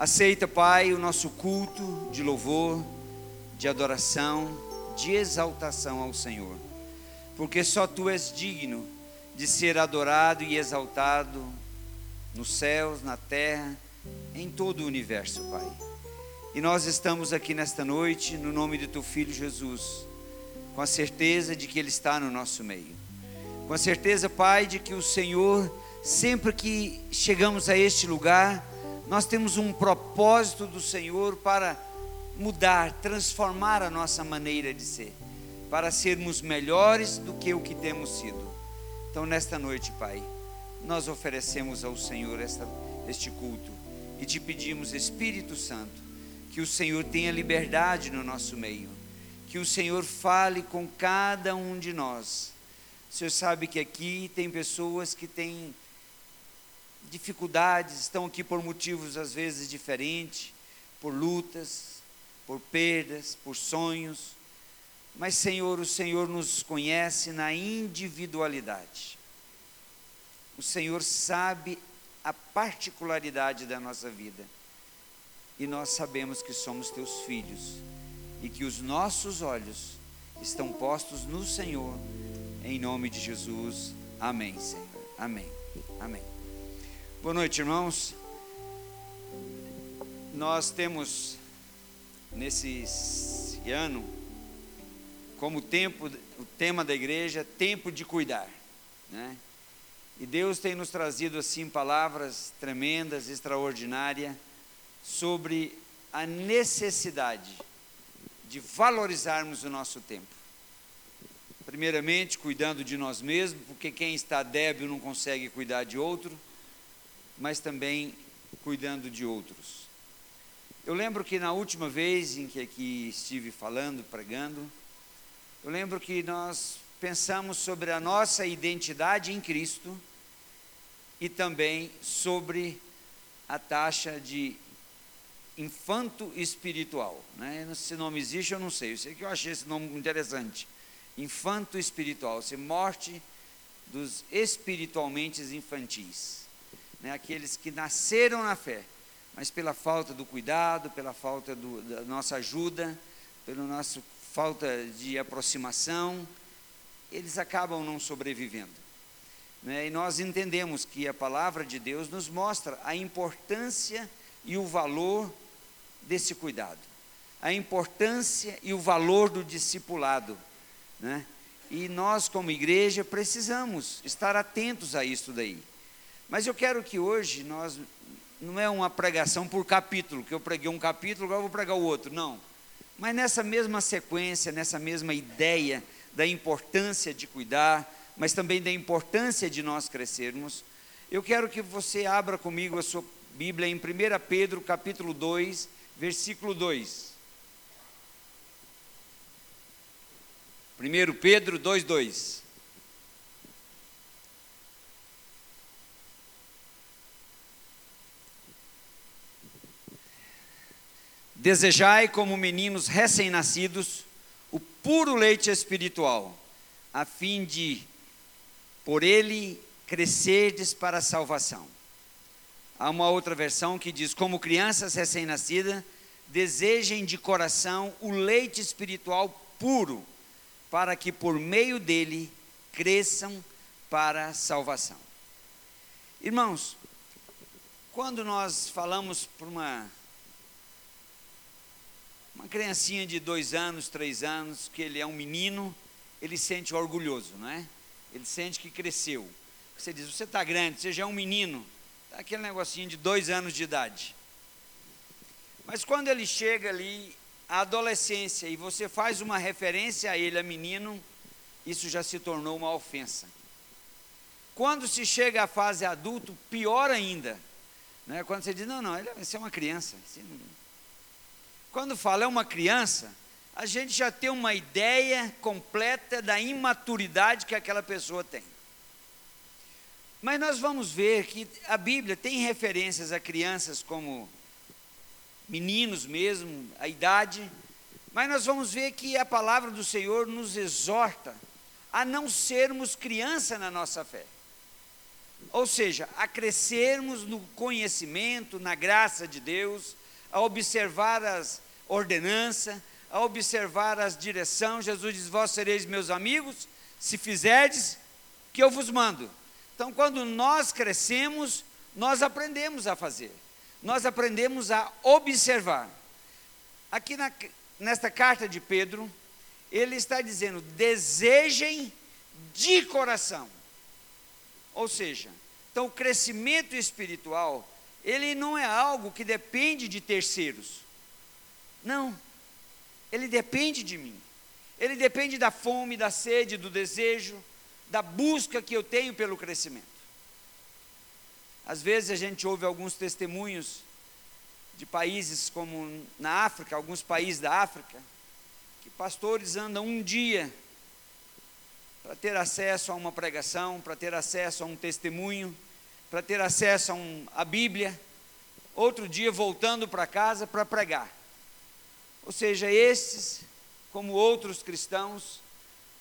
Aceita, Pai, o nosso culto de louvor, de adoração, de exaltação ao Senhor, porque só Tu és digno de ser adorado e exaltado nos céus, na terra, em todo o universo, Pai. E nós estamos aqui nesta noite, no nome de Teu Filho Jesus, com a certeza de que Ele está no nosso meio. Com a certeza, Pai, de que o Senhor, sempre que chegamos a este lugar, nós temos um propósito do Senhor para mudar, transformar a nossa maneira de ser, para sermos melhores do que o que temos sido. Então, nesta noite, Pai, nós oferecemos ao Senhor esta, este culto e te pedimos, Espírito Santo, que o Senhor tenha liberdade no nosso meio, que o Senhor fale com cada um de nós. O Senhor sabe que aqui tem pessoas que têm dificuldades, estão aqui por motivos às vezes diferentes, por lutas, por perdas, por sonhos. Mas, Senhor, o Senhor nos conhece na individualidade. O Senhor sabe a particularidade da nossa vida. E nós sabemos que somos teus filhos e que os nossos olhos estão postos no Senhor, em nome de Jesus. Amém, Senhor. Amém. Amém. Boa noite, irmãos. Nós temos nesse ano como tempo, o tema da igreja, tempo de cuidar, né? E Deus tem nos trazido assim palavras tremendas, extraordinárias sobre a necessidade de valorizarmos o nosso tempo. Primeiramente, cuidando de nós mesmos, porque quem está débil não consegue cuidar de outro, mas também cuidando de outros. Eu lembro que na última vez em que aqui estive falando, pregando, eu lembro que nós pensamos sobre a nossa identidade em Cristo e também sobre a taxa de infanto espiritual. Né? Esse nome existe, eu não sei. Eu sei que eu achei esse nome interessante. Infanto espiritual, se morte dos espiritualmente infantis. Né? Aqueles que nasceram na fé, mas pela falta do cuidado, pela falta do, da nossa ajuda, pela nossa falta de aproximação, eles acabam não sobrevivendo. Né? E nós entendemos que a palavra de Deus nos mostra a importância e o valor desse cuidado, a importância e o valor do discipulado. Né? E nós, como igreja, precisamos estar atentos a isso daí. Mas eu quero que hoje nós, não é uma pregação por capítulo, que eu preguei um capítulo, agora vou pregar o outro, não. Mas nessa mesma sequência, nessa mesma ideia da importância de cuidar, mas também da importância de nós crescermos, eu quero que você abra comigo a sua Bíblia em 1 Pedro capítulo 2, versículo 2. 1 Pedro 2, 2. Desejai como meninos recém-nascidos o puro leite espiritual, a fim de por ele crescerdes para a salvação. Há uma outra versão que diz: como crianças recém-nascidas, desejem de coração o leite espiritual puro, para que por meio dele cresçam para a salvação. Irmãos, quando nós falamos para uma, uma criancinha de dois anos, três anos, que ele é um menino, ele sente orgulhoso, não é? ele sente que cresceu. Você diz, você está grande, você já é um menino, tá aquele negocinho de dois anos de idade. Mas quando ele chega ali à adolescência e você faz uma referência a ele, a menino, isso já se tornou uma ofensa. Quando se chega à fase adulto, pior ainda. Né? Quando você diz, não, não, ele é uma criança. Quando fala é uma criança, a gente já tem uma ideia completa da imaturidade que aquela pessoa tem. Mas nós vamos ver que a Bíblia tem referências a crianças como meninos mesmo, a idade, mas nós vamos ver que a palavra do Senhor nos exorta a não sermos criança na nossa fé. Ou seja, a crescermos no conhecimento, na graça de Deus, a observar as ordenanças, a observar as direções. Jesus diz: Vós sereis meus amigos, se fizerdes que eu vos mando. Então, quando nós crescemos, nós aprendemos a fazer, nós aprendemos a observar. Aqui na, nesta carta de Pedro, ele está dizendo: desejem de coração. Ou seja, então o crescimento espiritual, ele não é algo que depende de terceiros. Não. Ele depende de mim. Ele depende da fome, da sede, do desejo, da busca que eu tenho pelo crescimento. Às vezes a gente ouve alguns testemunhos de países como na África, alguns países da África, que pastores andam um dia para ter acesso a uma pregação, para ter acesso a um testemunho, para ter acesso a, um, a Bíblia, outro dia voltando para casa para pregar. Ou seja, esses, como outros cristãos,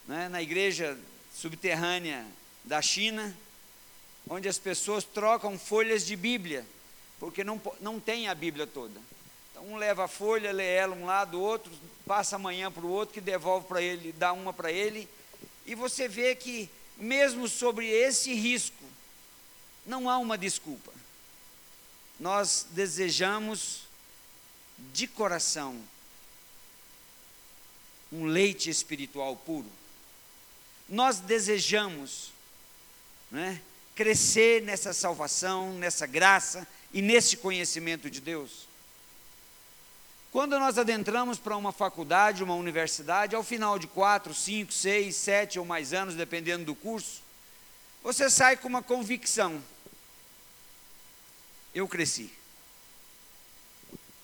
né, na igreja subterrânea da China, onde as pessoas trocam folhas de Bíblia, porque não, não tem a Bíblia toda. Então, um leva a folha, lê ela um lado, outro passa amanhã para o outro, que devolve para ele, dá uma para ele, e você vê que, mesmo sobre esse risco, não há uma desculpa. Nós desejamos de coração um leite espiritual puro. Nós desejamos né, crescer nessa salvação, nessa graça e nesse conhecimento de Deus. Quando nós adentramos para uma faculdade, uma universidade, ao final de quatro, cinco, seis, sete ou mais anos, dependendo do curso, você sai com uma convicção: eu cresci,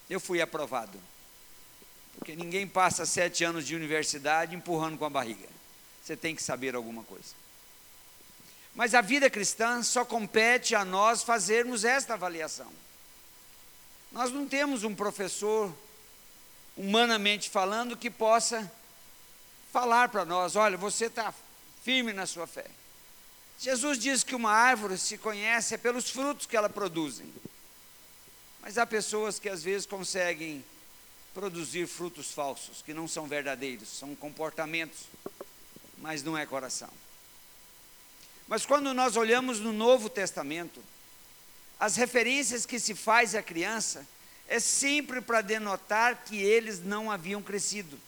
eu fui aprovado. Porque ninguém passa sete anos de universidade empurrando com a barriga. Você tem que saber alguma coisa. Mas a vida cristã só compete a nós fazermos esta avaliação. Nós não temos um professor, humanamente falando, que possa falar para nós: olha, você está firme na sua fé. Jesus diz que uma árvore se conhece é pelos frutos que ela produzem. Mas há pessoas que às vezes conseguem produzir frutos falsos, que não são verdadeiros, são comportamentos, mas não é coração. Mas quando nós olhamos no Novo Testamento, as referências que se faz à criança é sempre para denotar que eles não haviam crescido.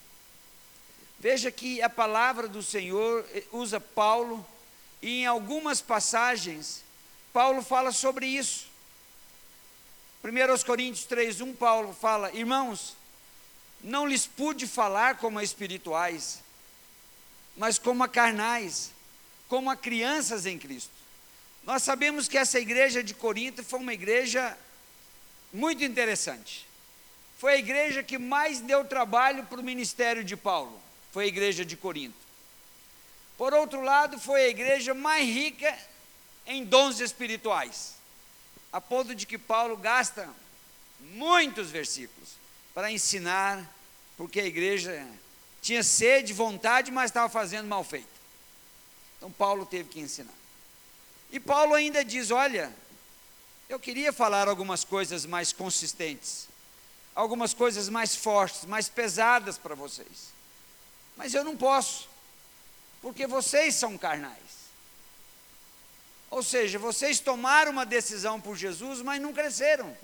Veja que a palavra do Senhor eh, usa Paulo, e em algumas passagens, Paulo fala sobre isso. 1 Coríntios 3,1, Paulo fala: Irmãos, não lhes pude falar como a espirituais, mas como a carnais, como a crianças em Cristo. Nós sabemos que essa igreja de Corinto foi uma igreja muito interessante. Foi a igreja que mais deu trabalho para o ministério de Paulo, foi a igreja de Corinto. Por outro lado, foi a igreja mais rica em dons espirituais, a ponto de que Paulo gasta muitos versículos para ensinar, porque a igreja tinha sede, vontade, mas estava fazendo mal feito. Então Paulo teve que ensinar. E Paulo ainda diz: Olha, eu queria falar algumas coisas mais consistentes, algumas coisas mais fortes, mais pesadas para vocês, mas eu não posso, porque vocês são carnais. Ou seja, vocês tomaram uma decisão por Jesus, mas não cresceram.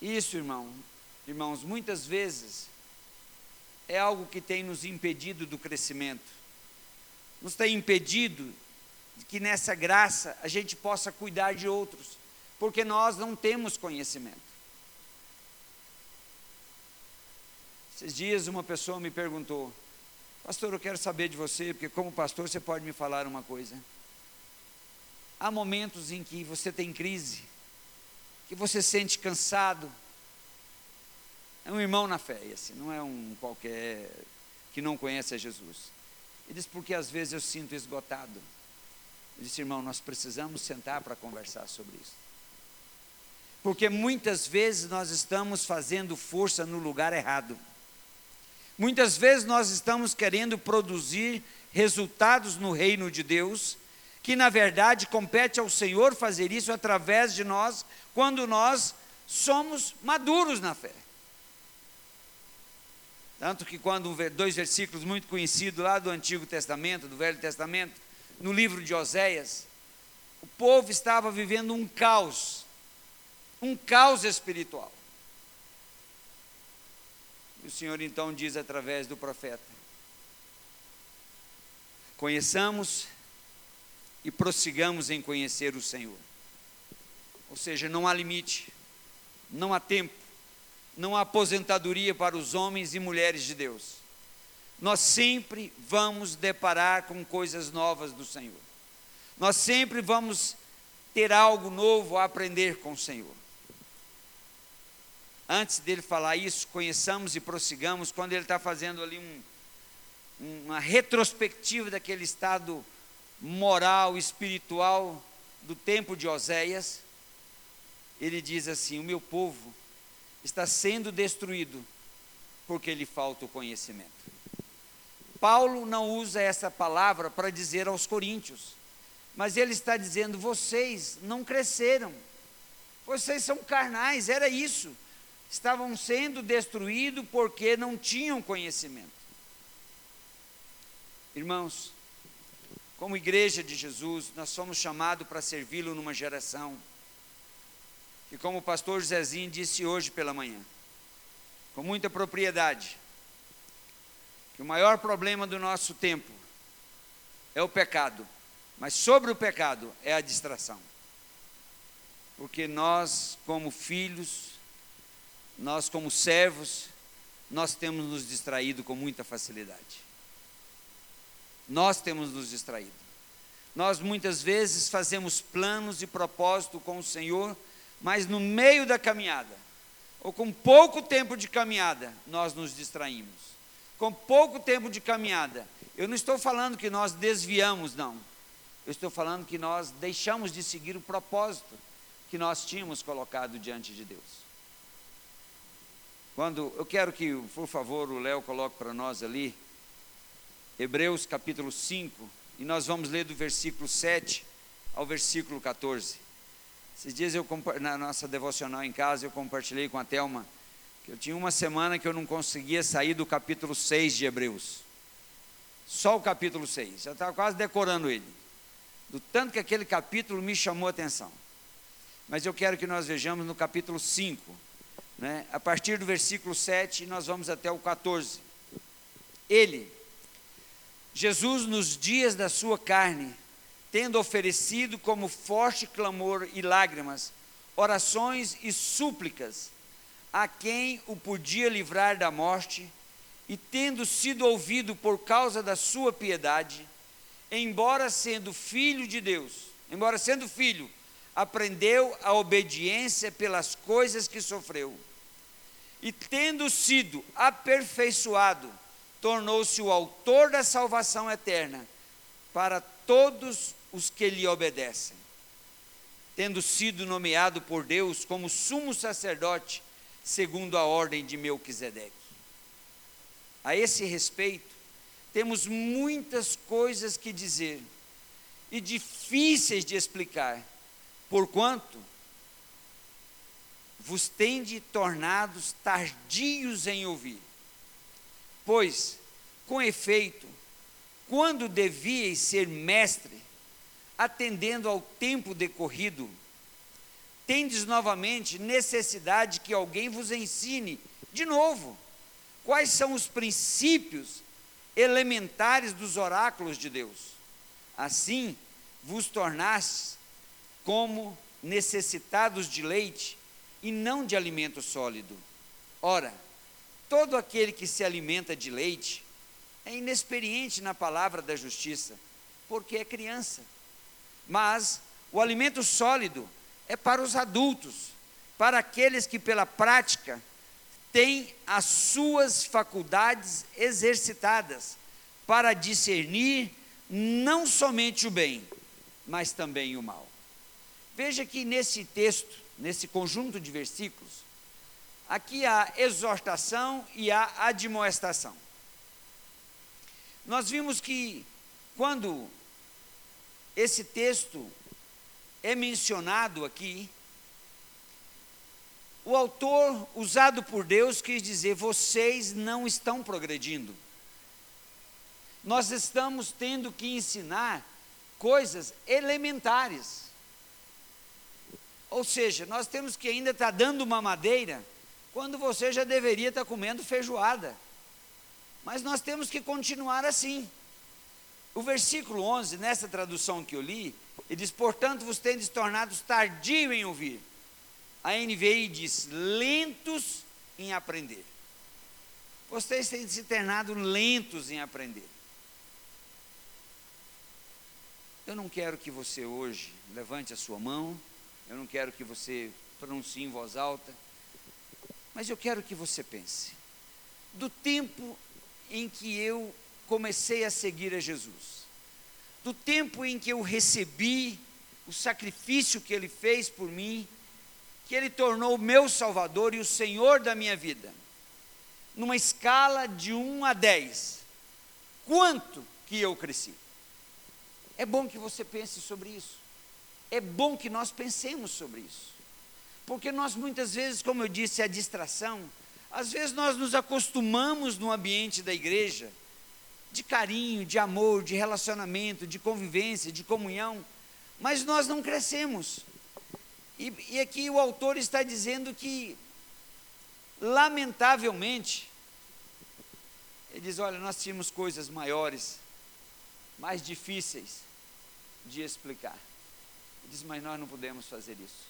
Isso, irmão, irmãos, muitas vezes é algo que tem nos impedido do crescimento, nos tem impedido de que nessa graça a gente possa cuidar de outros, porque nós não temos conhecimento. Esses dias uma pessoa me perguntou, pastor, eu quero saber de você, porque como pastor você pode me falar uma coisa. Há momentos em que você tem crise, que você sente cansado. É um irmão na fé, esse, não é um qualquer que não conhece a Jesus. Ele diz, porque às vezes eu sinto esgotado. Ele disse, irmão, nós precisamos sentar para conversar sobre isso. Porque muitas vezes nós estamos fazendo força no lugar errado. Muitas vezes nós estamos querendo produzir resultados no reino de Deus que na verdade compete ao Senhor fazer isso através de nós, quando nós somos maduros na fé. Tanto que quando dois versículos muito conhecidos lá do Antigo Testamento, do Velho Testamento, no livro de Oséias, o povo estava vivendo um caos, um caos espiritual. E o Senhor então diz através do profeta: Conheçamos e prossigamos em conhecer o Senhor. Ou seja, não há limite, não há tempo, não há aposentadoria para os homens e mulheres de Deus. Nós sempre vamos deparar com coisas novas do Senhor. Nós sempre vamos ter algo novo a aprender com o Senhor. Antes dele falar isso, conheçamos e prossigamos, quando ele está fazendo ali um, uma retrospectiva daquele estado moral, espiritual do tempo de Oséias, ele diz assim: O meu povo está sendo destruído porque lhe falta o conhecimento. Paulo não usa essa palavra para dizer aos coríntios, mas ele está dizendo: vocês não cresceram, vocês são carnais, era isso, estavam sendo destruídos porque não tinham conhecimento. Irmãos, como igreja de Jesus, nós somos chamados para servi-lo numa geração. E como o pastor Josézinho disse hoje pela manhã, com muita propriedade, que o maior problema do nosso tempo é o pecado, mas sobre o pecado é a distração. Porque nós, como filhos, nós, como servos, nós temos nos distraído com muita facilidade. Nós temos nos distraído. Nós muitas vezes fazemos planos e propósito com o Senhor, mas no meio da caminhada, ou com pouco tempo de caminhada, nós nos distraímos. Com pouco tempo de caminhada, eu não estou falando que nós desviamos, não. Eu estou falando que nós deixamos de seguir o propósito que nós tínhamos colocado diante de Deus. Quando eu quero que, por favor, o Léo coloque para nós ali Hebreus capítulo 5, e nós vamos ler do versículo 7 ao versículo 14. Esses dias eu na nossa devocional em casa eu compartilhei com a Telma que eu tinha uma semana que eu não conseguia sair do capítulo 6 de Hebreus. Só o capítulo 6. Eu estava quase decorando ele. Do tanto que aquele capítulo me chamou a atenção. Mas eu quero que nós vejamos no capítulo 5, né? a partir do versículo 7, nós vamos até o 14. Ele, Jesus, nos dias da sua carne, tendo oferecido como forte clamor e lágrimas, orações e súplicas a quem o podia livrar da morte, e tendo sido ouvido por causa da sua piedade, embora sendo filho de Deus, embora sendo filho, aprendeu a obediência pelas coisas que sofreu. E tendo sido aperfeiçoado, tornou-se o autor da salvação eterna para todos os que lhe obedecem. Tendo sido nomeado por Deus como sumo sacerdote, segundo a ordem de Melquisedeque. A esse respeito, temos muitas coisas que dizer e difíceis de explicar, porquanto vos tende tornados tardios em ouvir. Pois, com efeito, quando devíeis ser mestre, atendendo ao tempo decorrido, tendes novamente necessidade que alguém vos ensine de novo quais são os princípios elementares dos oráculos de Deus. Assim, vos tornastes como necessitados de leite e não de alimento sólido. Ora, Todo aquele que se alimenta de leite é inexperiente na palavra da justiça, porque é criança. Mas o alimento sólido é para os adultos, para aqueles que pela prática têm as suas faculdades exercitadas para discernir não somente o bem, mas também o mal. Veja que nesse texto, nesse conjunto de versículos, Aqui há exortação e há admoestação. Nós vimos que quando esse texto é mencionado aqui, o autor, usado por Deus, quis dizer: vocês não estão progredindo. Nós estamos tendo que ensinar coisas elementares. Ou seja, nós temos que ainda estar tá dando uma madeira quando você já deveria estar tá comendo feijoada. Mas nós temos que continuar assim. O versículo 11, nessa tradução que eu li, ele diz: Portanto, vos tendes tornados tardio em ouvir. A NVI diz: lentos em aprender. Vocês têm se tornado lentos em aprender. Eu não quero que você hoje levante a sua mão, eu não quero que você pronuncie em voz alta, mas eu quero que você pense. Do tempo em que eu comecei a seguir a Jesus, do tempo em que eu recebi o sacrifício que Ele fez por mim, que Ele tornou meu Salvador e o Senhor da minha vida, numa escala de 1 a 10, quanto que eu cresci? É bom que você pense sobre isso. É bom que nós pensemos sobre isso. Porque nós muitas vezes, como eu disse, a distração, às vezes nós nos acostumamos no ambiente da igreja de carinho, de amor, de relacionamento, de convivência, de comunhão, mas nós não crescemos. E, e aqui o autor está dizendo que, lamentavelmente, ele diz: olha, nós tínhamos coisas maiores, mais difíceis de explicar. Ele diz: mas nós não podemos fazer isso,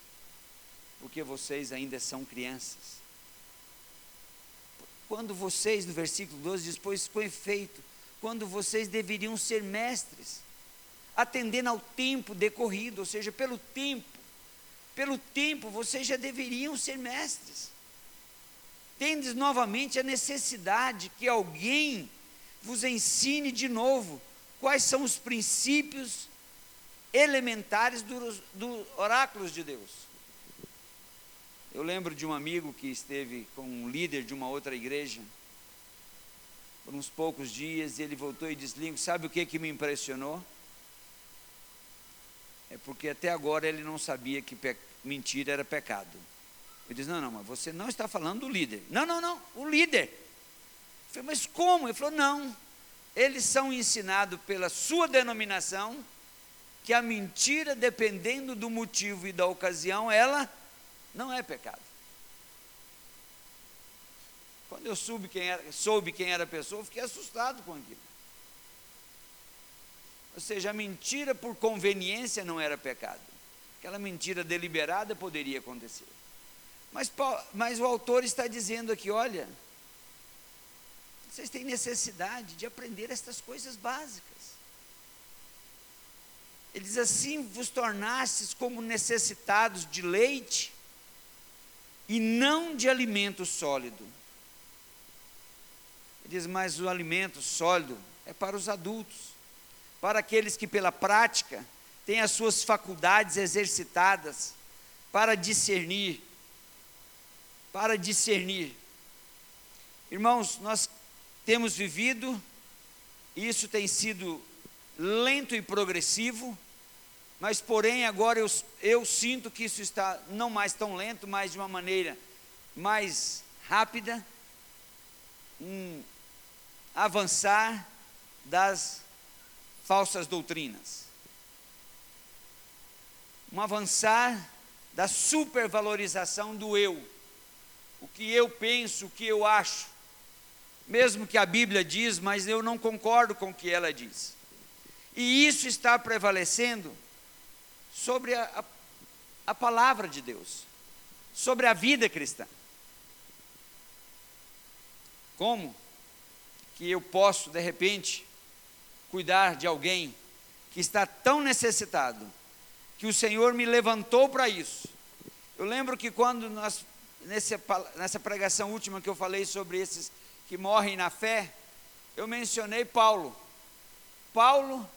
porque vocês ainda são crianças. Quando vocês, no versículo 12, diz: pois com efeito, quando vocês deveriam ser mestres, atendendo ao tempo decorrido, ou seja, pelo tempo, pelo tempo vocês já deveriam ser mestres. Tendes novamente a necessidade que alguém vos ensine de novo quais são os princípios elementares dos do oráculos de Deus. Eu lembro de um amigo que esteve com um líder de uma outra igreja, por uns poucos dias, e ele voltou e disse: Lingo, sabe o que, que me impressionou? É porque até agora ele não sabia que mentira era pecado. Ele disse: Não, não, mas você não está falando do líder. Não, não, não, o líder. Eu falei, mas como? Ele falou: Não, eles são ensinados pela sua denominação que a mentira, dependendo do motivo e da ocasião, ela não é pecado. Quando eu soube quem era, soube quem era a pessoa, fiquei assustado com aquilo. Ou seja, a mentira por conveniência não era pecado. Aquela mentira deliberada poderia acontecer. Mas, mas o autor está dizendo aqui: olha, vocês têm necessidade de aprender estas coisas básicas. Ele diz assim: vos tornastes como necessitados de leite e não de alimento sólido ele diz, mas o alimento sólido é para os adultos, para aqueles que pela prática têm as suas faculdades exercitadas para discernir, para discernir. Irmãos, nós temos vivido, isso tem sido lento e progressivo, mas porém agora eu, eu sinto que isso está não mais tão lento, mas de uma maneira mais rápida, um avançar das falsas doutrinas, um avançar da supervalorização do eu, o que eu penso, o que eu acho, mesmo que a Bíblia diz, mas eu não concordo com o que ela diz. E isso está prevalecendo sobre a, a, a palavra de Deus, sobre a vida cristã. Como? que eu posso, de repente, cuidar de alguém que está tão necessitado, que o Senhor me levantou para isso. Eu lembro que quando nós, nessa, nessa pregação última que eu falei sobre esses que morrem na fé, eu mencionei Paulo. Paulo,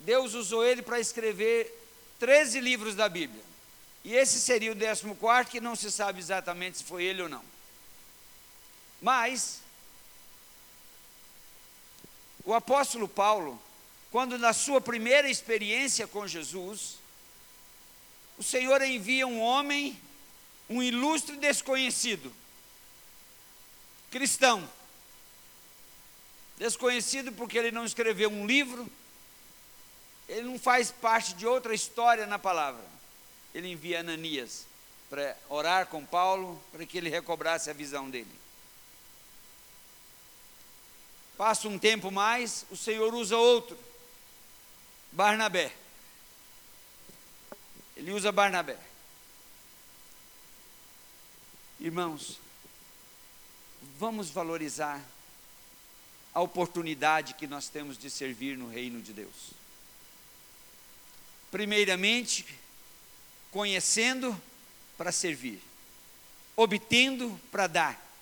Deus usou ele para escrever 13 livros da Bíblia. E esse seria o 14, que não se sabe exatamente se foi ele ou não. Mas o apóstolo Paulo, quando na sua primeira experiência com Jesus, o Senhor envia um homem, um ilustre desconhecido, cristão, desconhecido porque ele não escreveu um livro, ele não faz parte de outra história na palavra. Ele envia Ananias para orar com Paulo, para que ele recobrasse a visão dele. Passa um tempo mais, o Senhor usa outro, Barnabé. Ele usa Barnabé. Irmãos, vamos valorizar a oportunidade que nós temos de servir no reino de Deus. Primeiramente, conhecendo para servir, obtendo para dar,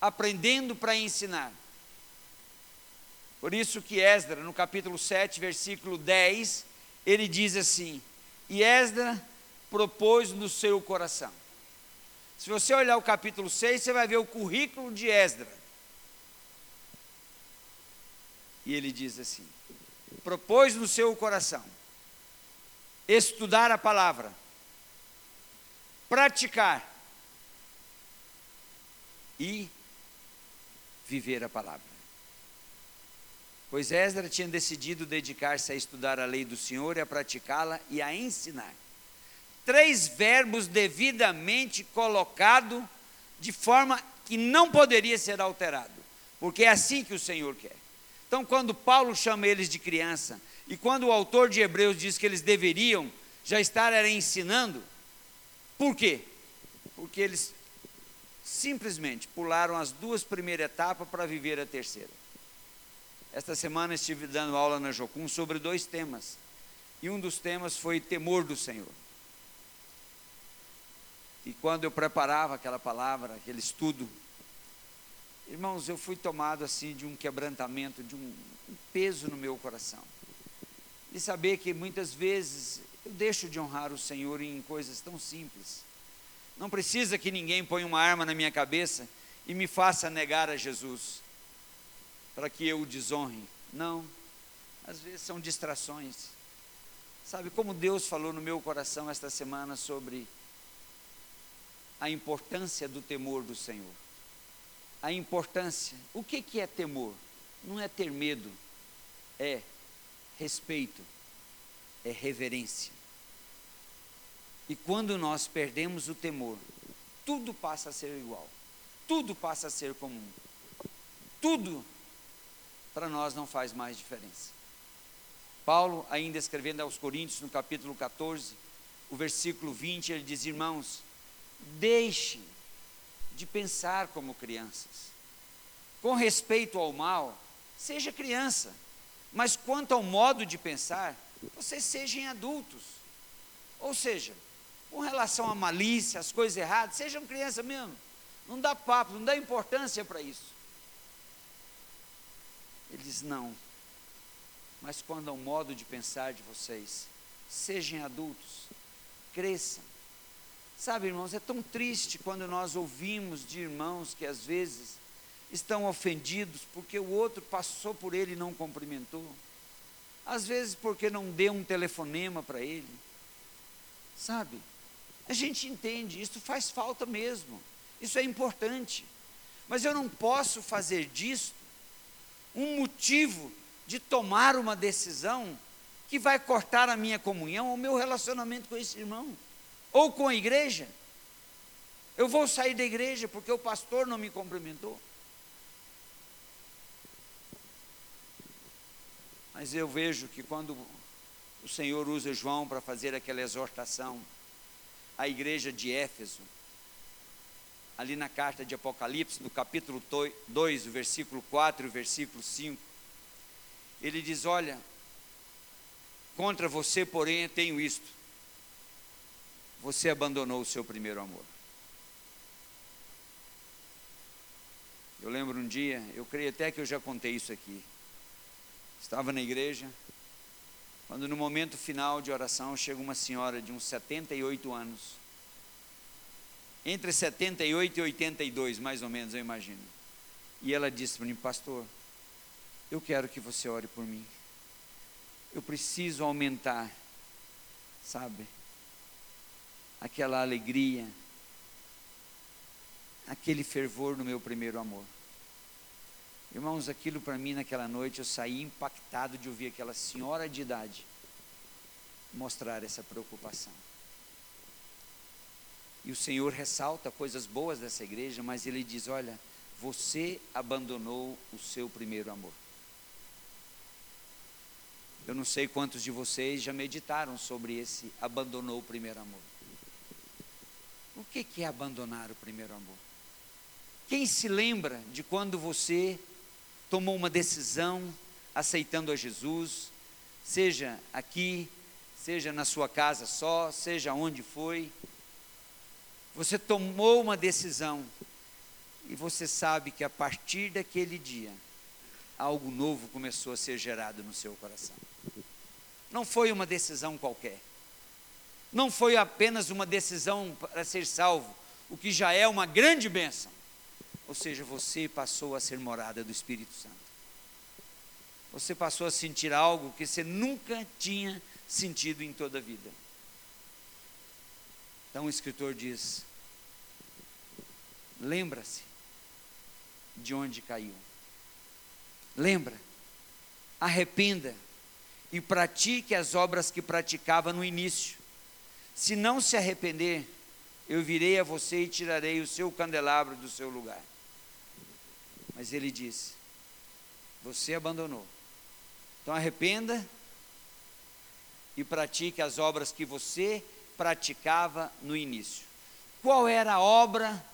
aprendendo para ensinar. Por isso que Esdra, no capítulo 7, versículo 10, ele diz assim: E Esdra propôs no seu coração. Se você olhar o capítulo 6, você vai ver o currículo de Esdra. E ele diz assim: propôs no seu coração estudar a palavra, praticar e viver a palavra. Pois Esdra tinha decidido dedicar-se a estudar a lei do Senhor e a praticá-la e a ensinar. Três verbos devidamente colocados de forma que não poderia ser alterado, porque é assim que o Senhor quer. Então, quando Paulo chama eles de criança, e quando o autor de Hebreus diz que eles deveriam já estar era ensinando, por quê? Porque eles simplesmente pularam as duas primeiras etapas para viver a terceira. Esta semana estive dando aula na Jocum sobre dois temas. E um dos temas foi temor do Senhor. E quando eu preparava aquela palavra, aquele estudo, Irmãos, eu fui tomado assim de um quebrantamento, de um, um peso no meu coração. De saber que muitas vezes eu deixo de honrar o Senhor em coisas tão simples. Não precisa que ninguém ponha uma arma na minha cabeça e me faça negar a Jesus, para que eu o desonre. Não, às vezes são distrações. Sabe como Deus falou no meu coração esta semana sobre a importância do temor do Senhor? a importância. O que, que é temor? Não é ter medo, é respeito, é reverência. E quando nós perdemos o temor, tudo passa a ser igual, tudo passa a ser comum, tudo para nós não faz mais diferença. Paulo, ainda escrevendo aos Coríntios, no capítulo 14, o versículo 20, ele diz: Irmãos, deixem de pensar como crianças. Com respeito ao mal, seja criança, mas quanto ao modo de pensar, vocês sejam adultos. Ou seja, com relação à malícia, às coisas erradas, sejam criança mesmo. Não dá papo, não dá importância para isso. Ele diz: não. Mas quando ao modo de pensar de vocês, sejam adultos, cresçam, Sabe, irmãos, é tão triste quando nós ouvimos de irmãos que às vezes estão ofendidos porque o outro passou por ele e não cumprimentou. Às vezes porque não deu um telefonema para ele. Sabe? A gente entende, isso faz falta mesmo. Isso é importante. Mas eu não posso fazer disso um motivo de tomar uma decisão que vai cortar a minha comunhão, o meu relacionamento com esse irmão ou com a igreja. Eu vou sair da igreja porque o pastor não me cumprimentou. Mas eu vejo que quando o Senhor usa João para fazer aquela exortação à igreja de Éfeso, ali na carta de Apocalipse, no capítulo 2, o versículo 4 e o versículo 5, ele diz: Olha, contra você, porém, tenho isto você abandonou o seu primeiro amor. Eu lembro um dia, eu creio até que eu já contei isso aqui. Estava na igreja, quando no momento final de oração chega uma senhora de uns 78 anos, entre 78 e 82, mais ou menos, eu imagino. E ela disse para mim, pastor, eu quero que você ore por mim. eu preciso aumentar, sabe? Aquela alegria, aquele fervor no meu primeiro amor. Irmãos, aquilo para mim naquela noite, eu saí impactado de ouvir aquela senhora de idade mostrar essa preocupação. E o Senhor ressalta coisas boas dessa igreja, mas ele diz: Olha, você abandonou o seu primeiro amor. Eu não sei quantos de vocês já meditaram sobre esse abandonou o primeiro amor. O que é abandonar o primeiro amor? Quem se lembra de quando você tomou uma decisão aceitando a Jesus, seja aqui, seja na sua casa só, seja onde foi, você tomou uma decisão e você sabe que a partir daquele dia, algo novo começou a ser gerado no seu coração. Não foi uma decisão qualquer. Não foi apenas uma decisão para ser salvo, o que já é uma grande bênção. Ou seja, você passou a ser morada do Espírito Santo. Você passou a sentir algo que você nunca tinha sentido em toda a vida. Então o escritor diz: lembra-se de onde caiu. Lembra, arrependa e pratique as obras que praticava no início. Se não se arrepender, eu virei a você e tirarei o seu candelabro do seu lugar. Mas ele disse: Você abandonou. Então arrependa e pratique as obras que você praticava no início. Qual era a obra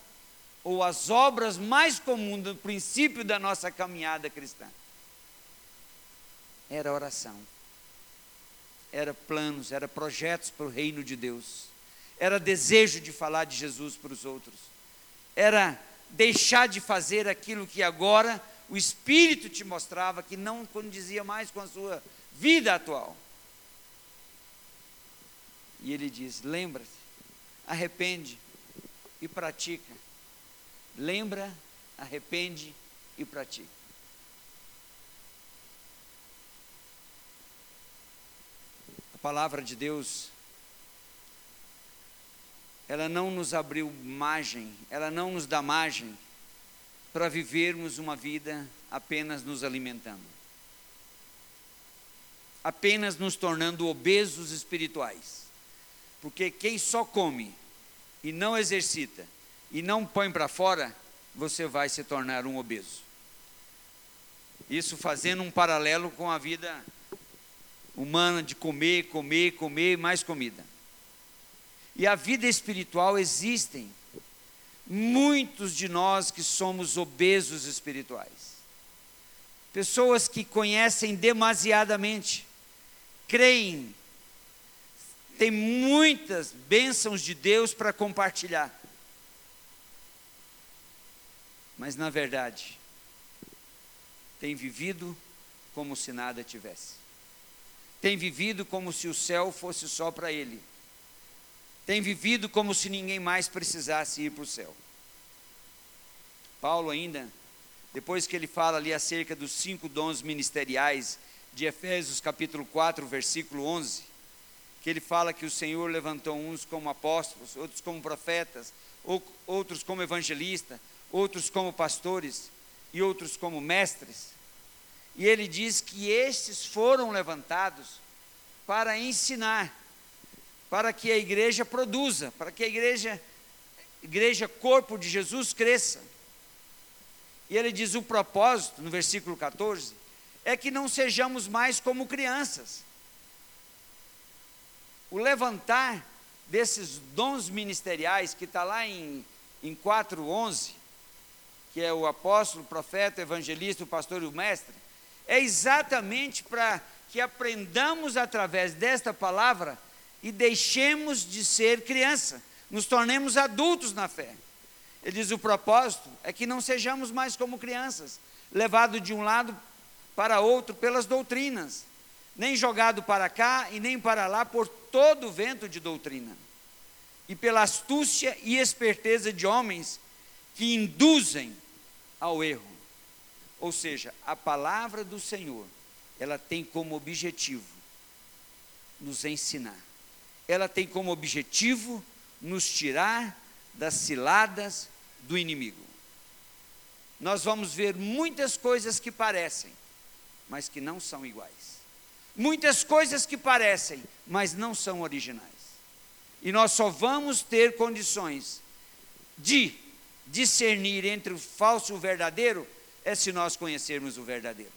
ou as obras mais comuns do princípio da nossa caminhada cristã? Era oração, era planos, era projetos para o reino de Deus, era desejo de falar de Jesus para os outros, era deixar de fazer aquilo que agora o Espírito te mostrava que não condizia mais com a sua vida atual. E ele diz: lembra-se, arrepende e pratica. Lembra, arrepende e pratica. A palavra de Deus, ela não nos abriu margem, ela não nos dá margem para vivermos uma vida apenas nos alimentando, apenas nos tornando obesos espirituais. Porque quem só come e não exercita e não põe para fora, você vai se tornar um obeso. Isso fazendo um paralelo com a vida humana de comer, comer, comer mais comida. E a vida espiritual existem muitos de nós que somos obesos espirituais. Pessoas que conhecem demasiadamente, creem tem muitas bênçãos de Deus para compartilhar. Mas na verdade, tem vivido como se nada tivesse. Tem vivido como se o céu fosse só para ele. Tem vivido como se ninguém mais precisasse ir para o céu. Paulo ainda, depois que ele fala ali acerca dos cinco dons ministeriais de Efésios capítulo 4, versículo 11, que ele fala que o Senhor levantou uns como apóstolos, outros como profetas, outros como evangelistas, outros como pastores e outros como mestres. E ele diz que estes foram levantados para ensinar, para que a igreja produza, para que a igreja, igreja corpo de Jesus cresça. E ele diz o propósito, no versículo 14, é que não sejamos mais como crianças o levantar desses dons ministeriais, que está lá em, em 4,11, que é o apóstolo, o profeta, o evangelista, o pastor e o mestre, é exatamente para que aprendamos através desta palavra e deixemos de ser criança, nos tornemos adultos na fé. Ele diz: o propósito é que não sejamos mais como crianças, levados de um lado para outro pelas doutrinas, nem jogado para cá e nem para lá por todo o vento de doutrina, e pela astúcia e esperteza de homens que induzem ao erro. Ou seja, a palavra do Senhor, ela tem como objetivo nos ensinar. Ela tem como objetivo nos tirar das ciladas do inimigo. Nós vamos ver muitas coisas que parecem, mas que não são iguais. Muitas coisas que parecem, mas não são originais. E nós só vamos ter condições de discernir entre o falso e o verdadeiro é se nós conhecermos o verdadeiro.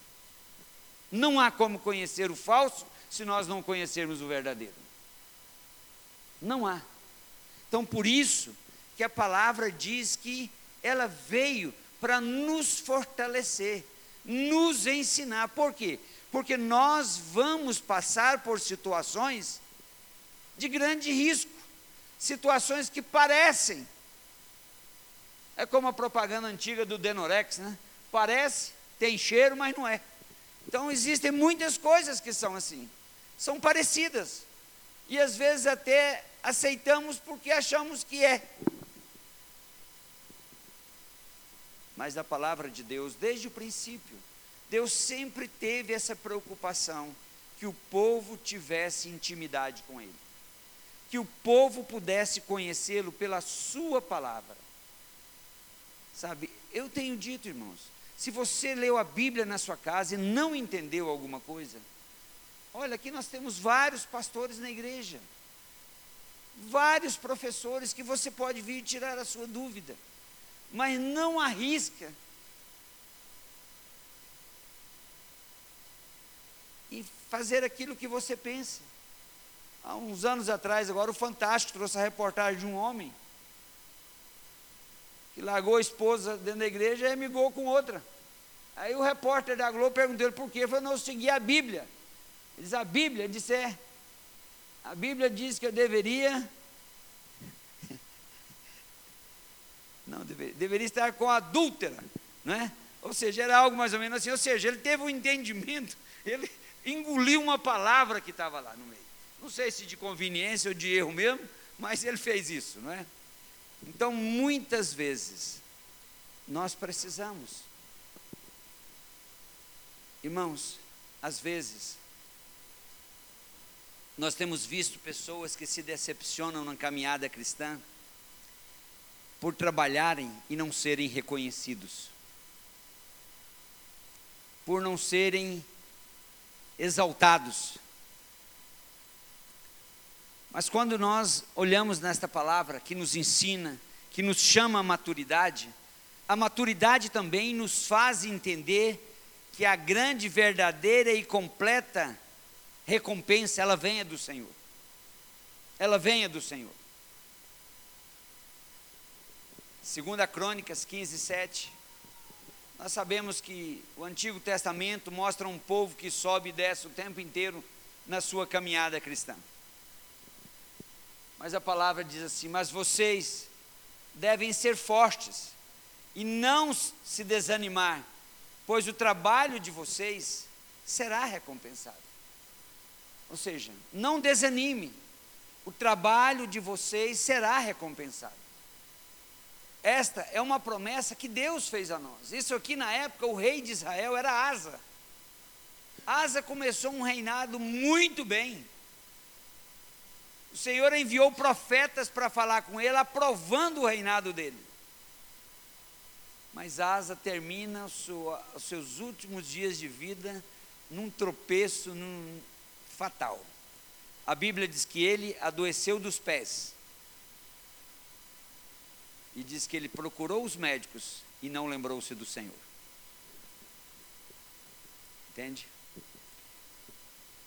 Não há como conhecer o falso se nós não conhecermos o verdadeiro. Não há. Então, por isso que a palavra diz que ela veio para nos fortalecer, nos ensinar. Por quê? Porque nós vamos passar por situações de grande risco, situações que parecem. É como a propaganda antiga do Denorex, né? Parece, tem cheiro, mas não é. Então existem muitas coisas que são assim, são parecidas. E às vezes até aceitamos porque achamos que é. Mas a palavra de Deus, desde o princípio, Deus sempre teve essa preocupação que o povo tivesse intimidade com Ele, que o povo pudesse conhecê-lo pela Sua palavra. Sabe, eu tenho dito, irmãos, se você leu a Bíblia na sua casa e não entendeu alguma coisa, olha, aqui nós temos vários pastores na igreja, vários professores que você pode vir tirar a sua dúvida, mas não arrisca e fazer aquilo que você pensa. Há uns anos atrás, agora o Fantástico trouxe a reportagem de um homem que largou a esposa dentro da igreja e amigou com outra. Aí o repórter da Globo perguntou ele por quê. Ele falou, não, eu segui a Bíblia. Ele diz, a Bíblia? Ele disse, é. A Bíblia diz que eu deveria. Não, deveria, deveria estar com a adúltera, não é? Ou seja, era algo mais ou menos assim. Ou seja, ele teve um entendimento, ele engoliu uma palavra que estava lá no meio. Não sei se de conveniência ou de erro mesmo, mas ele fez isso, não é? Então, muitas vezes, nós precisamos. Irmãos, às vezes, nós temos visto pessoas que se decepcionam na caminhada cristã por trabalharem e não serem reconhecidos, por não serem exaltados. Mas quando nós olhamos nesta palavra que nos ensina, que nos chama a maturidade, a maturidade também nos faz entender que a grande, verdadeira e completa recompensa, ela venha do Senhor. Ela venha do Senhor. Segunda Crônicas 15, 7. Nós sabemos que o Antigo Testamento mostra um povo que sobe e desce o tempo inteiro na sua caminhada cristã. Mas a palavra diz assim: Mas vocês devem ser fortes e não se desanimar, pois o trabalho de vocês será recompensado. Ou seja, não desanime, o trabalho de vocês será recompensado. Esta é uma promessa que Deus fez a nós. Isso aqui na época o rei de Israel era Asa. Asa começou um reinado muito bem. O Senhor enviou profetas para falar com ele, aprovando o reinado dele. Mas Asa termina os seus últimos dias de vida num tropeço num, fatal. A Bíblia diz que ele adoeceu dos pés. E diz que ele procurou os médicos e não lembrou-se do Senhor. Entende?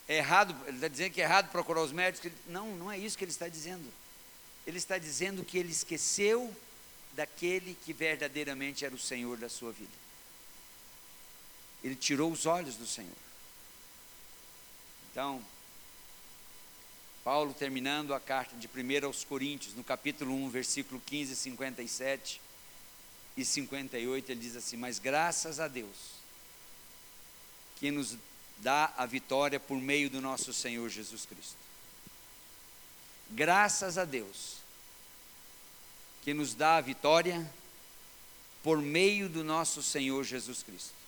é errado, ele está dizendo que é errado procurar os médicos. Não, não é isso que ele está dizendo. Ele está dizendo que ele esqueceu daquele que verdadeiramente era o Senhor da sua vida. Ele tirou os olhos do Senhor. Então, Paulo terminando a carta de 1 aos Coríntios, no capítulo 1, versículo 15, 57 e 58, ele diz assim: Mas graças a Deus, que nos dá a vitória por meio do nosso Senhor Jesus Cristo. Graças a Deus, que nos dá a vitória por meio do nosso Senhor Jesus Cristo.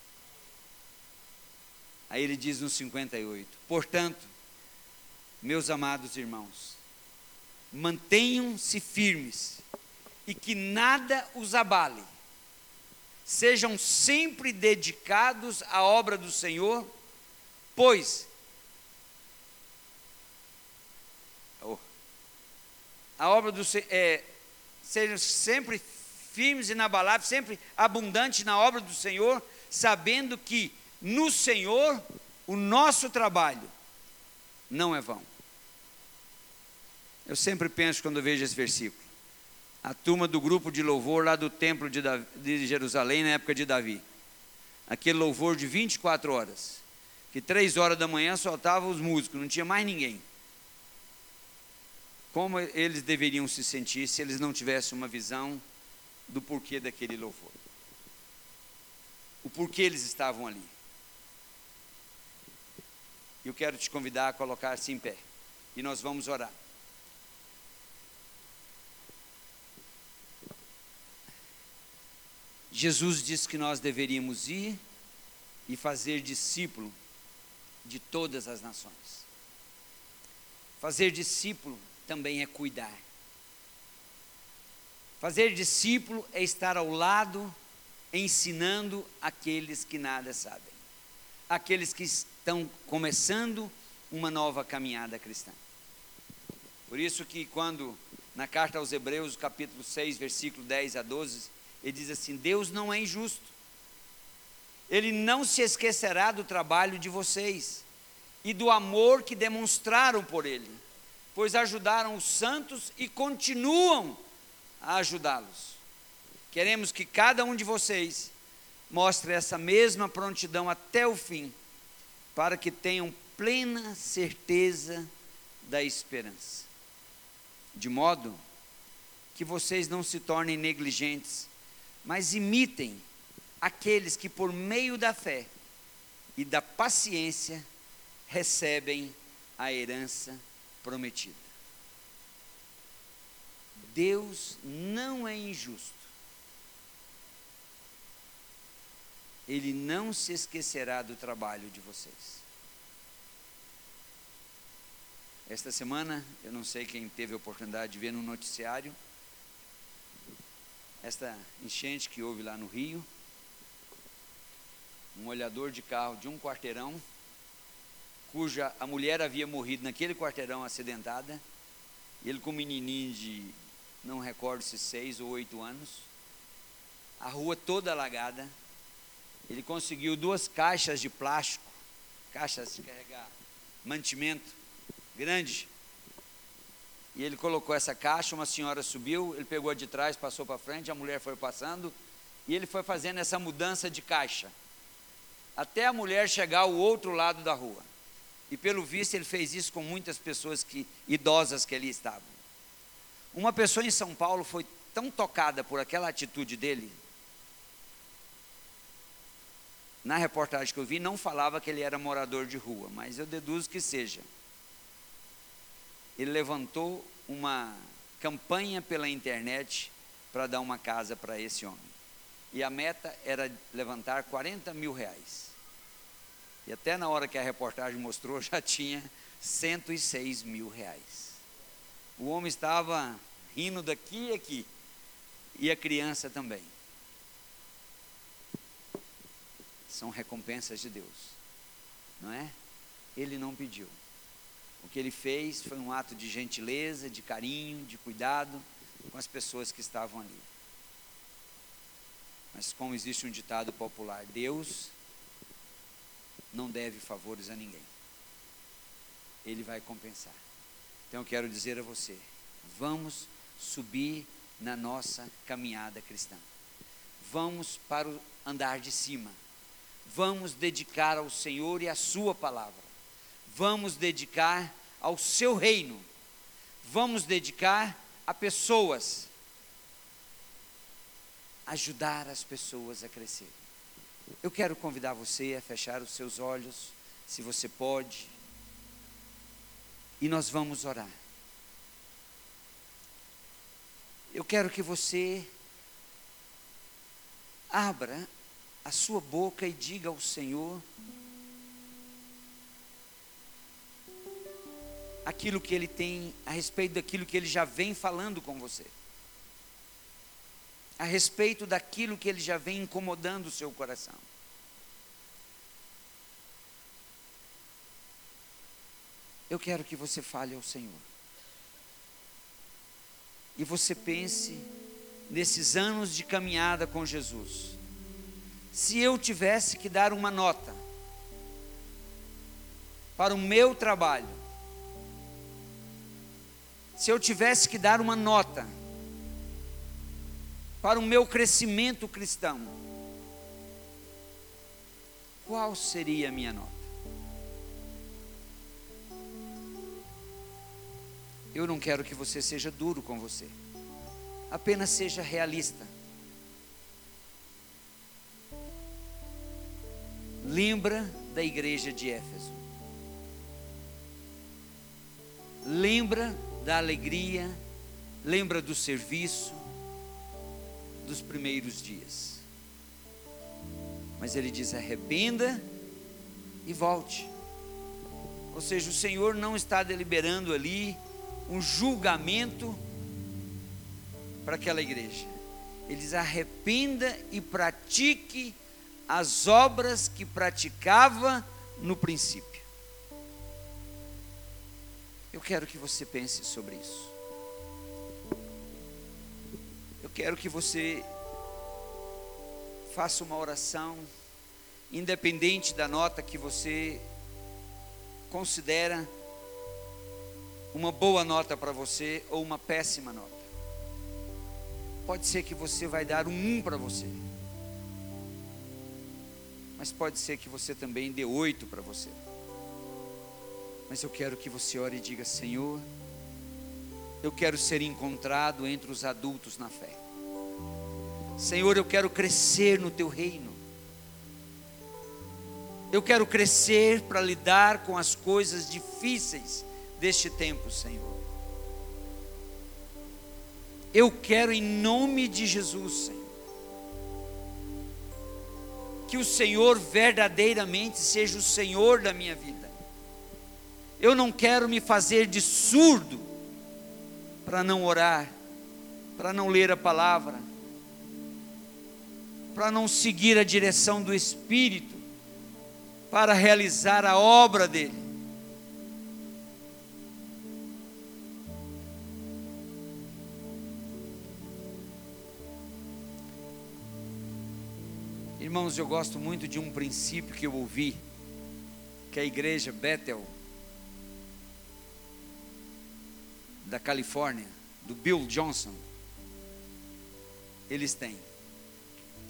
Aí ele diz no 58: Portanto, meus amados irmãos, mantenham-se firmes e que nada os abale. Sejam sempre dedicados à obra do Senhor, pois oh, a obra do é, sejam sempre firmes e inabaláveis, sempre abundantes na obra do Senhor, sabendo que no Senhor o nosso trabalho não é vão. Eu sempre penso quando vejo esse versículo. A turma do grupo de louvor lá do templo de, Davi, de Jerusalém, na época de Davi. Aquele louvor de 24 horas. Que três horas da manhã soltava os músicos, não tinha mais ninguém. Como eles deveriam se sentir se eles não tivessem uma visão do porquê daquele louvor? O porquê eles estavam ali. Eu quero te convidar a colocar-se em pé. E nós vamos orar. Jesus disse que nós deveríamos ir e fazer discípulo de todas as nações. Fazer discípulo também é cuidar. Fazer discípulo é estar ao lado, ensinando aqueles que nada sabem, aqueles que estão começando uma nova caminhada cristã. Por isso que quando na carta aos Hebreus, capítulo 6, versículo 10 a 12, ele diz assim: Deus não é injusto. Ele não se esquecerá do trabalho de vocês e do amor que demonstraram por ele, pois ajudaram os santos e continuam a ajudá-los. Queremos que cada um de vocês mostre essa mesma prontidão até o fim, para que tenham plena certeza da esperança. De modo que vocês não se tornem negligentes, mas imitem aqueles que, por meio da fé e da paciência, recebem a herança prometida. Deus não é injusto. Ele não se esquecerá do trabalho de vocês. Esta semana, eu não sei quem teve a oportunidade de ver no noticiário, esta enchente que houve lá no Rio, um olhador de carro de um quarteirão, cuja a mulher havia morrido naquele quarteirão acidentada, ele com um menininho de, não recordo se seis ou oito anos, a rua toda alagada, ele conseguiu duas caixas de plástico, caixas de carregar mantimento, grande, e ele colocou essa caixa, uma senhora subiu, ele pegou a de trás, passou para frente, a mulher foi passando, e ele foi fazendo essa mudança de caixa, até a mulher chegar ao outro lado da rua. E pelo visto ele fez isso com muitas pessoas que idosas que ali estavam. Uma pessoa em São Paulo foi tão tocada por aquela atitude dele. Na reportagem que eu vi, não falava que ele era morador de rua, mas eu deduzo que seja ele levantou uma campanha pela internet para dar uma casa para esse homem. E a meta era levantar 40 mil reais. E até na hora que a reportagem mostrou, já tinha 106 mil reais. O homem estava rindo daqui e aqui. E a criança também. São recompensas de Deus. Não é? Ele não pediu. O que ele fez foi um ato de gentileza, de carinho, de cuidado com as pessoas que estavam ali. Mas como existe um ditado popular, Deus não deve favores a ninguém. Ele vai compensar. Então eu quero dizer a você, vamos subir na nossa caminhada cristã. Vamos para o andar de cima. Vamos dedicar ao Senhor e à sua palavra vamos dedicar ao seu reino, vamos dedicar a pessoas, ajudar as pessoas a crescer. Eu quero convidar você a fechar os seus olhos, se você pode, e nós vamos orar. Eu quero que você abra a sua boca e diga ao Senhor: aquilo que ele tem, a respeito daquilo que ele já vem falando com você, a respeito daquilo que ele já vem incomodando o seu coração. Eu quero que você fale ao Senhor. E você pense nesses anos de caminhada com Jesus. Se eu tivesse que dar uma nota para o meu trabalho, se eu tivesse que dar uma nota para o meu crescimento cristão, qual seria a minha nota? Eu não quero que você seja duro com você. Apenas seja realista. Lembra da igreja de Éfeso. Lembra da alegria, lembra do serviço dos primeiros dias. Mas ele diz: arrependa e volte. Ou seja, o Senhor não está deliberando ali um julgamento para aquela igreja. Ele diz: arrependa e pratique as obras que praticava no princípio. Eu quero que você pense sobre isso. Eu quero que você faça uma oração, independente da nota que você considera uma boa nota para você ou uma péssima nota. Pode ser que você vai dar um 1 para você. Mas pode ser que você também dê oito para você. Mas eu quero que você ore e diga: Senhor, eu quero ser encontrado entre os adultos na fé. Senhor, eu quero crescer no teu reino. Eu quero crescer para lidar com as coisas difíceis deste tempo, Senhor. Eu quero, em nome de Jesus, Senhor, que o Senhor verdadeiramente seja o Senhor da minha vida. Eu não quero me fazer de surdo para não orar, para não ler a palavra, para não seguir a direção do Espírito, para realizar a obra dele. Irmãos, eu gosto muito de um princípio que eu ouvi, que a igreja Bethel, da Califórnia, do Bill Johnson, eles têm.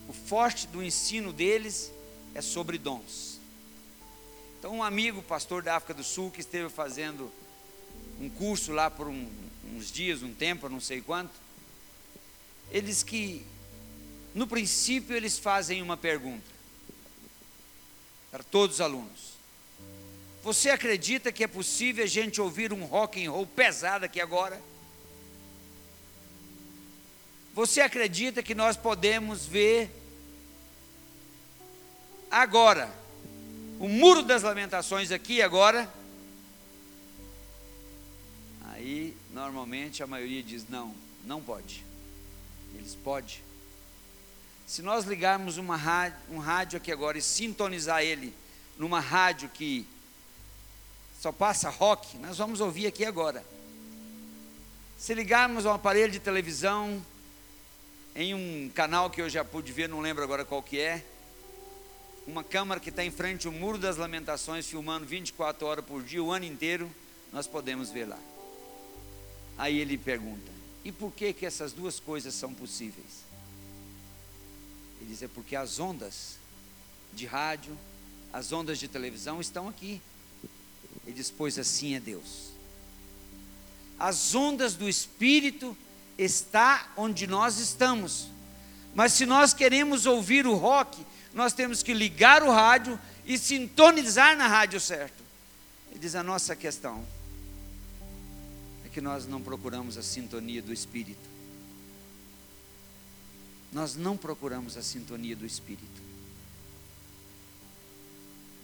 O forte do ensino deles é sobre dons. Então, um amigo, pastor da África do Sul, que esteve fazendo um curso lá por um, uns dias, um tempo, não sei quanto, ele disse que no princípio, eles fazem uma pergunta para todos os alunos. Você acredita que é possível a gente ouvir um rock and roll pesado aqui agora? Você acredita que nós podemos ver agora o muro das lamentações aqui agora? Aí, normalmente a maioria diz não, não pode. Eles podem. Se nós ligarmos uma rádio, um rádio aqui agora e sintonizar ele numa rádio que só passa rock, nós vamos ouvir aqui agora. Se ligarmos um aparelho de televisão em um canal que eu já pude ver, não lembro agora qual que é, uma câmera que está em frente ao Muro das Lamentações, filmando 24 horas por dia, o ano inteiro, nós podemos ver lá. Aí ele pergunta: e por que que essas duas coisas são possíveis? Ele diz: é porque as ondas de rádio, as ondas de televisão estão aqui. Ele diz: pois assim é Deus. As ondas do Espírito está onde nós estamos. Mas se nós queremos ouvir o rock, nós temos que ligar o rádio e sintonizar na rádio certo. Ele diz: a nossa questão é que nós não procuramos a sintonia do Espírito nós não procuramos a sintonia do Espírito.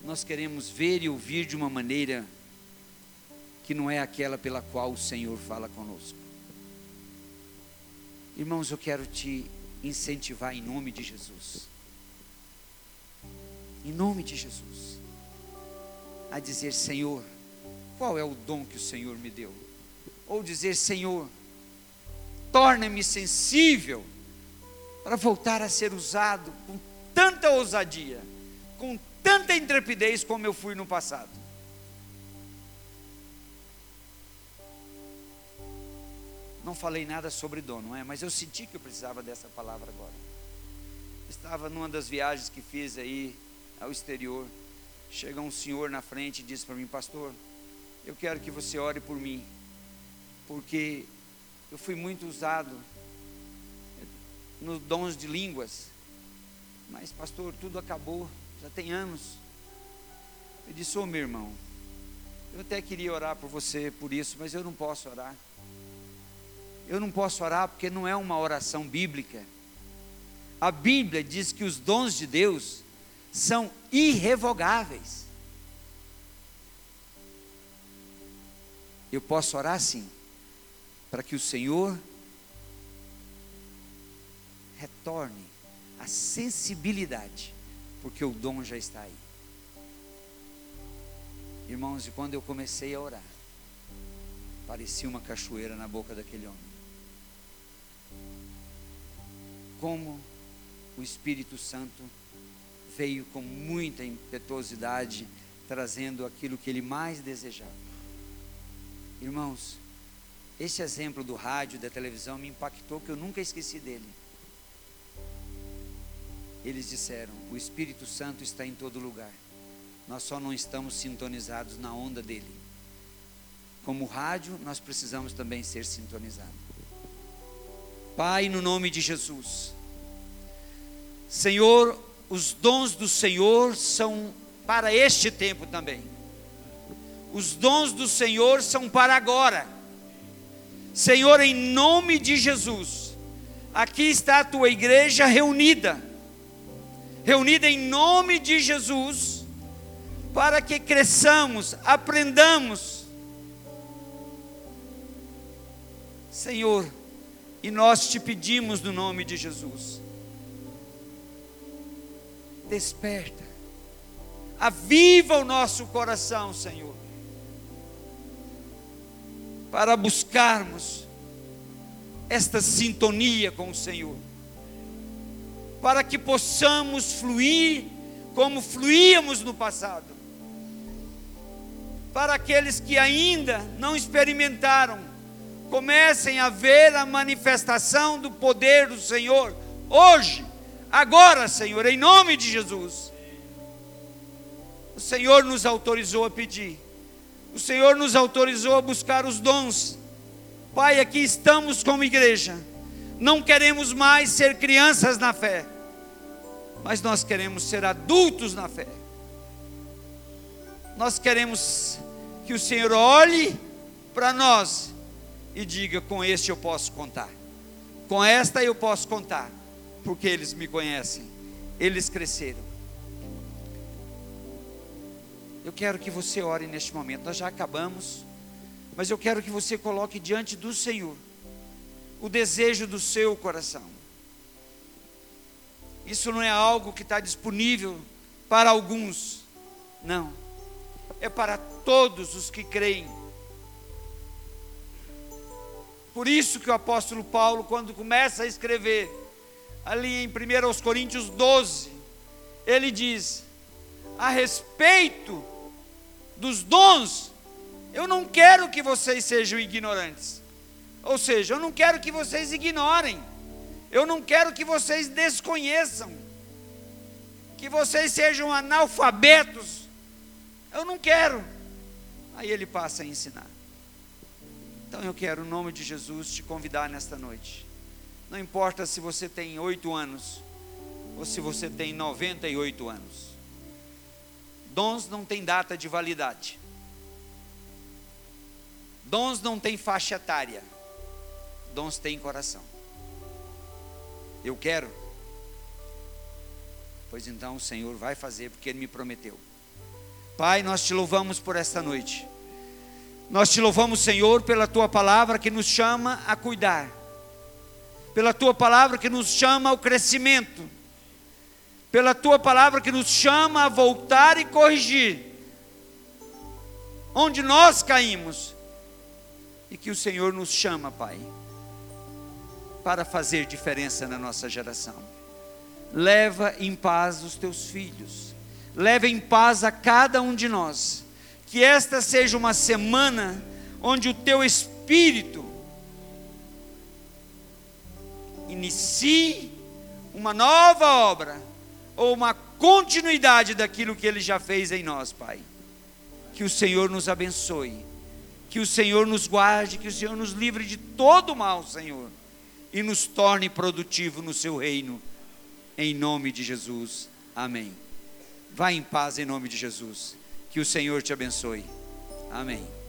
Nós queremos ver e ouvir de uma maneira que não é aquela pela qual o Senhor fala conosco. Irmãos, eu quero te incentivar em nome de Jesus. Em nome de Jesus. A dizer, Senhor, qual é o dom que o Senhor me deu? Ou dizer, Senhor, torna-me sensível para voltar a ser usado com tanta ousadia, com tanta intrepidez como eu fui no passado. Não falei nada sobre dom, não é? Mas eu senti que eu precisava dessa palavra agora. Estava numa das viagens que fiz aí ao exterior. Chega um senhor na frente e diz para mim, pastor, eu quero que você ore por mim, porque eu fui muito usado nos dons de línguas, mas pastor, tudo acabou, já tem anos. Eu disse, ô oh, meu irmão, eu até queria orar por você por isso, mas eu não posso orar. Eu não posso orar porque não é uma oração bíblica. A Bíblia diz que os dons de Deus são irrevogáveis. Eu posso orar sim, para que o Senhor retorne a sensibilidade, porque o dom já está aí. Irmãos, e quando eu comecei a orar, parecia uma cachoeira na boca daquele homem. como o Espírito Santo veio com muita impetuosidade, trazendo aquilo que ele mais desejava. Irmãos, esse exemplo do rádio, da televisão, me impactou, que eu nunca esqueci dele. Eles disseram: o Espírito Santo está em todo lugar, nós só não estamos sintonizados na onda dele. Como rádio, nós precisamos também ser sintonizados. Pai, no nome de Jesus. Senhor, os dons do Senhor são para este tempo também. Os dons do Senhor são para agora. Senhor, em nome de Jesus, aqui está a tua igreja reunida, reunida em nome de Jesus, para que cresçamos, aprendamos. Senhor, e nós te pedimos no nome de Jesus. Desperta. Aviva o nosso coração, Senhor. Para buscarmos esta sintonia com o Senhor. Para que possamos fluir como fluíamos no passado. Para aqueles que ainda não experimentaram comecem a ver a manifestação do poder do Senhor, hoje, agora, Senhor, em nome de Jesus. O Senhor nos autorizou a pedir, o Senhor nos autorizou a buscar os dons. Pai, aqui estamos como igreja, não queremos mais ser crianças na fé, mas nós queremos ser adultos na fé. Nós queremos que o Senhor olhe para nós e diga: com este eu posso contar, com esta eu posso contar, porque eles me conhecem, eles cresceram. Eu quero que você ore neste momento, nós já acabamos, mas eu quero que você coloque diante do Senhor o desejo do seu coração. Isso não é algo que está disponível para alguns, não, é para todos os que creem por isso que o apóstolo Paulo, quando começa a escrever, ali em 1 Coríntios 12, ele diz: a respeito dos dons, eu não quero que vocês sejam ignorantes. Ou seja, eu não quero que vocês ignorem. Eu não quero que vocês desconheçam. Que vocês sejam analfabetos. Eu não quero. Aí ele passa a ensinar. Então eu quero, em nome de Jesus, te convidar nesta noite. Não importa se você tem oito anos ou se você tem 98 anos. Dons não tem data de validade. Dons não tem faixa etária. Dons têm coração. Eu quero. Pois então o Senhor vai fazer porque Ele me prometeu. Pai, nós te louvamos por esta noite. Nós te louvamos, Senhor, pela tua palavra que nos chama a cuidar, pela tua palavra que nos chama ao crescimento, pela tua palavra que nos chama a voltar e corrigir, onde nós caímos, e que o Senhor nos chama, Pai, para fazer diferença na nossa geração. Leva em paz os teus filhos, leva em paz a cada um de nós. Que esta seja uma semana onde o teu espírito inicie uma nova obra ou uma continuidade daquilo que ele já fez em nós, Pai. Que o Senhor nos abençoe, que o Senhor nos guarde, que o Senhor nos livre de todo mal, Senhor, e nos torne produtivo no seu reino, em nome de Jesus. Amém. Vá em paz em nome de Jesus. Que o Senhor te abençoe. Amém.